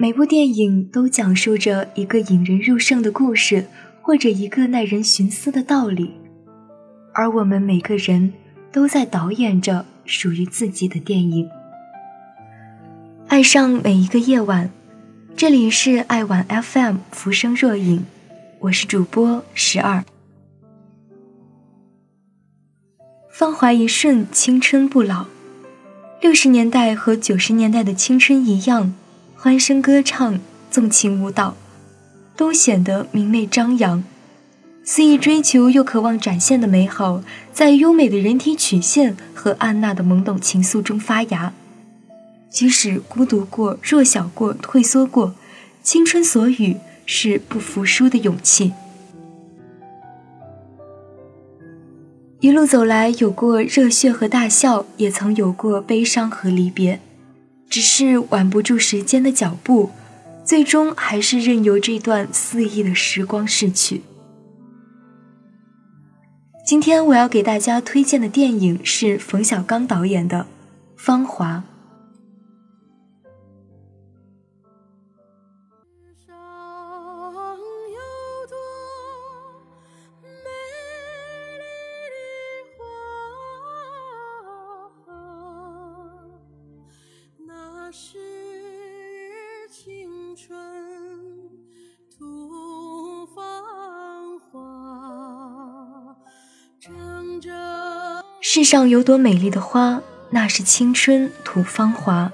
每部电影都讲述着一个引人入胜的故事，或者一个耐人寻思的道理，而我们每个人都在导演着属于自己的电影。爱上每一个夜晚，这里是爱晚 FM 浮生若影，我是主播十二。芳华一瞬，青春不老。六十年代和九十年代的青春一样。欢声歌唱，纵情舞蹈，都显得明媚张扬。肆意追求又渴望展现的美好，在优美的人体曲线和安娜的懵懂情愫中发芽。即使孤独过、弱小过、退缩过，青春所语是不服输的勇气。一路走来，有过热血和大笑，也曾有过悲伤和离别。只是挽不住时间的脚步，最终还是任由这段肆意的时光逝去。今天我要给大家推荐的电影是冯小刚导演的《芳华》。世上有朵美丽的花，那是青春吐芳华。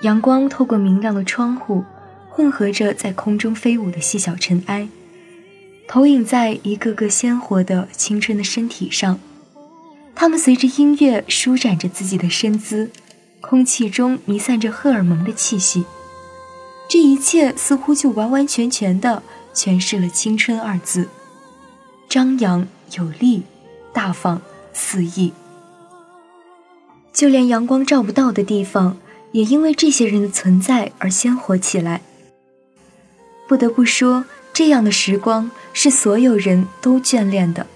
阳光透过明亮的窗户，混合着在空中飞舞的细小尘埃，投影在一个个鲜活的青春的身体上。他们随着音乐舒展着自己的身姿，空气中弥散着荷尔蒙的气息。这一切似乎就完完全全的诠释了“青春”二字，张扬有力。大方肆意，就连阳光照不到的地方，也因为这些人的存在而鲜活起来。不得不说，这样的时光是所有人都眷恋的。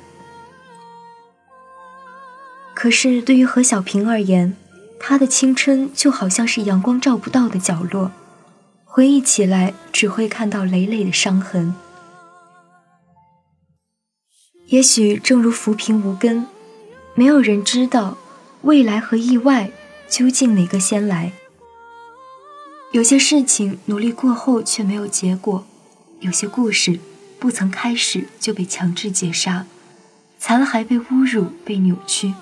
可是，对于何小平而言，他的青春就好像是阳光照不到的角落，回忆起来只会看到累累的伤痕。也许正如浮萍无根，没有人知道未来和意外究竟哪个先来。有些事情努力过后却没有结果，有些故事不曾开始就被强制截杀，残骸被侮辱被扭曲。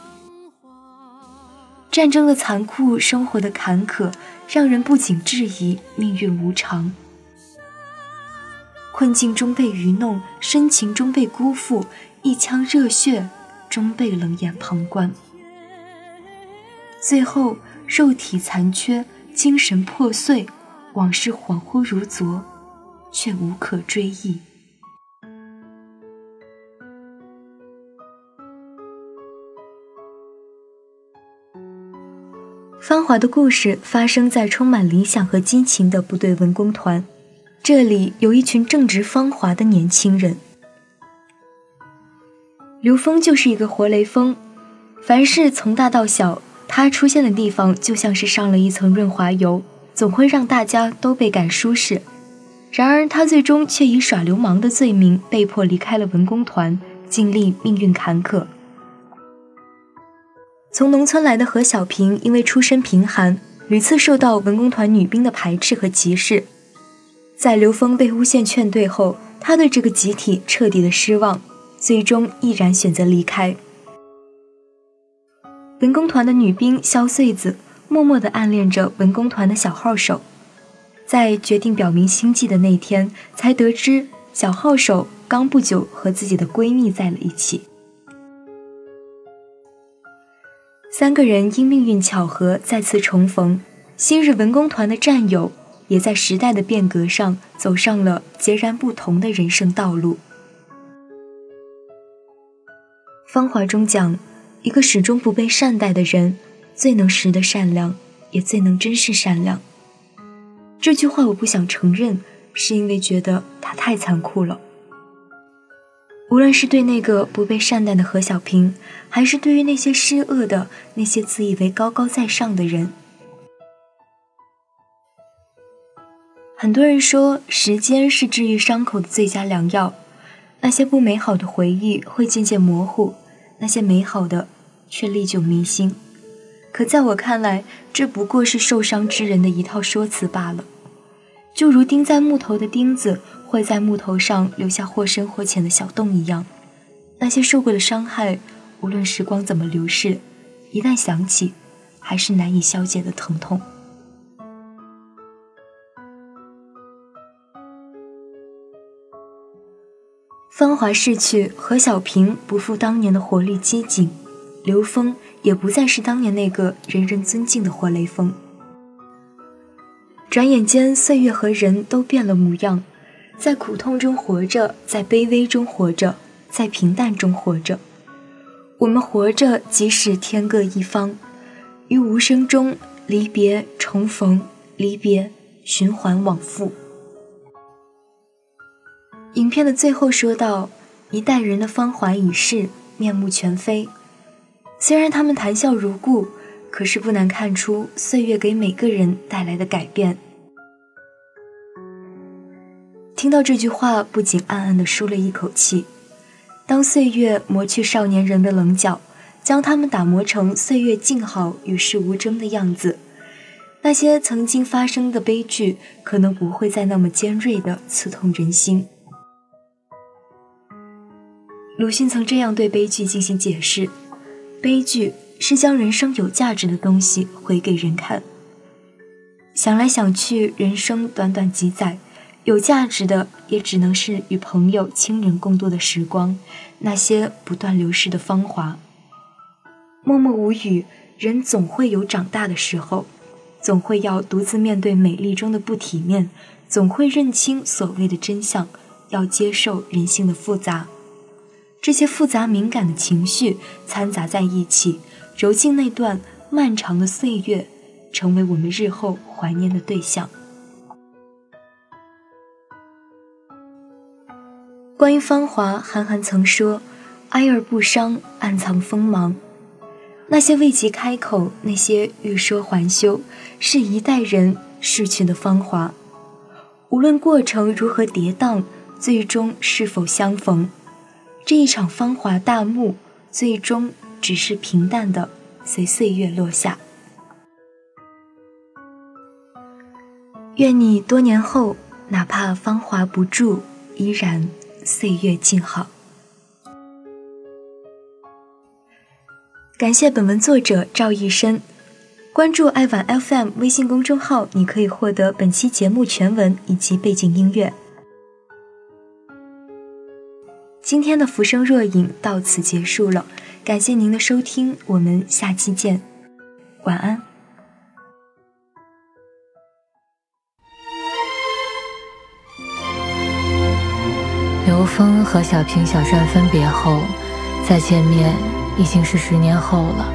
战争的残酷，生活的坎坷，让人不仅质疑命运无常。困境中被愚弄，深情中被辜负。一腔热血终被冷眼旁观，最后肉体残缺，精神破碎，往事恍惚如昨，却无可追忆。芳华的故事发生在充满理想和激情的部队文工团，这里有一群正值芳华的年轻人。刘峰就是一个活雷锋，凡事从大到小，他出现的地方就像是上了一层润滑油，总会让大家都倍感舒适。然而，他最终却以耍流氓的罪名被迫离开了文工团，经历命运坎坷。从农村来的何小平，因为出身贫寒，屡次受到文工团女兵的排斥和歧视。在刘峰被诬陷劝退后，他对这个集体彻底的失望。最终毅然选择离开。文工团的女兵肖穗子默默地暗恋着文工团的小号手，在决定表明心迹的那天，才得知小号手刚不久和自己的闺蜜在了一起。三个人因命运巧合再次重逢，昔日文工团的战友，也在时代的变革上走上了截然不同的人生道路。芳华中讲，一个始终不被善待的人，最能识得善良，也最能珍视善良。这句话我不想承认，是因为觉得他太残酷了。无论是对那个不被善待的何小平，还是对于那些施恶的那些自以为高高在上的人，很多人说，时间是治愈伤口的最佳良药。那些不美好的回忆会渐渐模糊，那些美好的却历久弥新。可在我看来，这不过是受伤之人的一套说辞罢了。就如钉在木头的钉子会在木头上留下或深或浅的小洞一样，那些受过的伤害，无论时光怎么流逝，一旦想起，还是难以消解的疼痛。芳华逝去，何小平不复当年的活力机警，刘峰也不再是当年那个人人尊敬的活雷锋。转眼间，岁月和人都变了模样，在苦痛中活着，在卑微中活着，在平淡中活着。我们活着，即使天各一方，于无声中离别重逢，离别循环往复。影片的最后说到：“一代人的芳华已逝，面目全非。虽然他们谈笑如故。”可是不难看出，岁月给每个人带来的改变。听到这句话，不仅暗暗的舒了一口气。当岁月磨去少年人的棱角，将他们打磨成岁月静好、与世无争的样子，那些曾经发生的悲剧，可能不会再那么尖锐的刺痛人心。鲁迅曾这样对悲剧进行解释：悲剧。是将人生有价值的东西回给人看。想来想去，人生短短几载，有价值的也只能是与朋友、亲人共度的时光，那些不断流逝的芳华。默默无语，人总会有长大的时候，总会要独自面对美丽中的不体面，总会认清所谓的真相，要接受人性的复杂。这些复杂敏感的情绪掺杂在一起。揉进那段漫长的岁月，成为我们日后怀念的对象。关于芳华，韩寒曾说：“哀而不伤，暗藏锋芒。那些未及开口，那些欲说还休，是一代人逝去的芳华。无论过程如何跌宕，最终是否相逢，这一场芳华大幕，最终。”只是平淡的随岁月落下。愿你多年后，哪怕芳华不驻，依然岁月静好。感谢本文作者赵一生，关注爱晚 FM 微信公众号，你可以获得本期节目全文以及背景音乐。今天的浮生若影到此结束了。感谢您的收听，我们下期见，晚安。刘峰和小平、小善分别后，再见面已经是十年后了。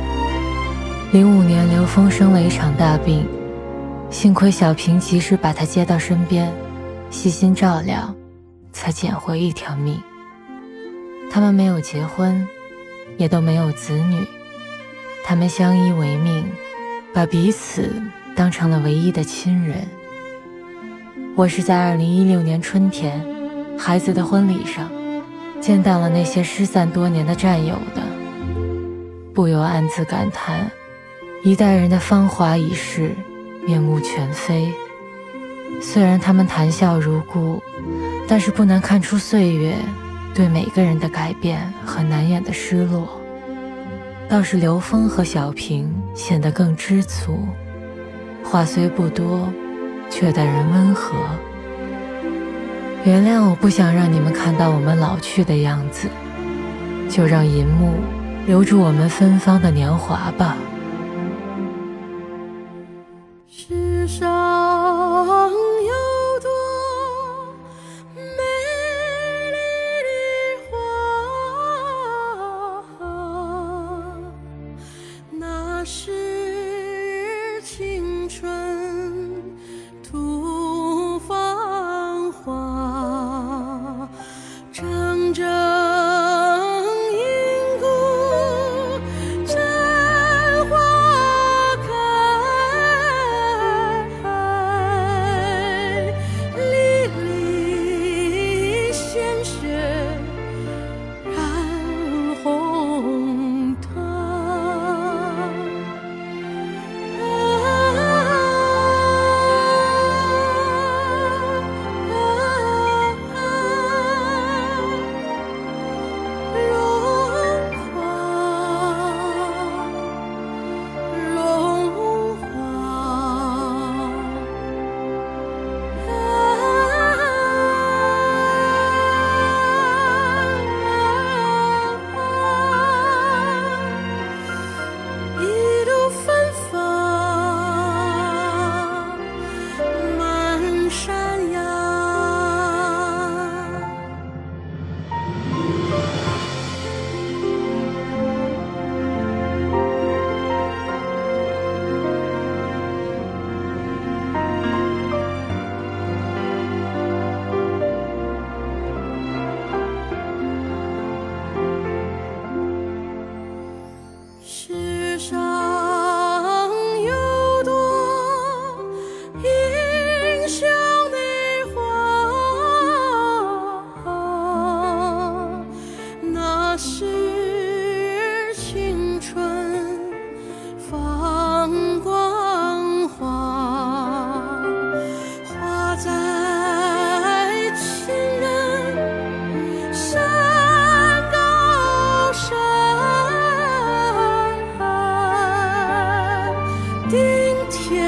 零五年，刘峰生了一场大病，幸亏小平及时把他接到身边，细心照料，才捡回一条命。他们没有结婚。也都没有子女，他们相依为命，把彼此当成了唯一的亲人。我是在二零一六年春天，孩子的婚礼上，见到了那些失散多年的战友的，不由暗自感叹：一代人的芳华已逝，面目全非。虽然他们谈笑如故，但是不难看出岁月。对每个人的改变和难掩的失落，倒是刘峰和小平显得更知足，话虽不多，却待人温和。原谅我不想让你们看到我们老去的样子，就让银幕留住我们芬芳的年华吧。天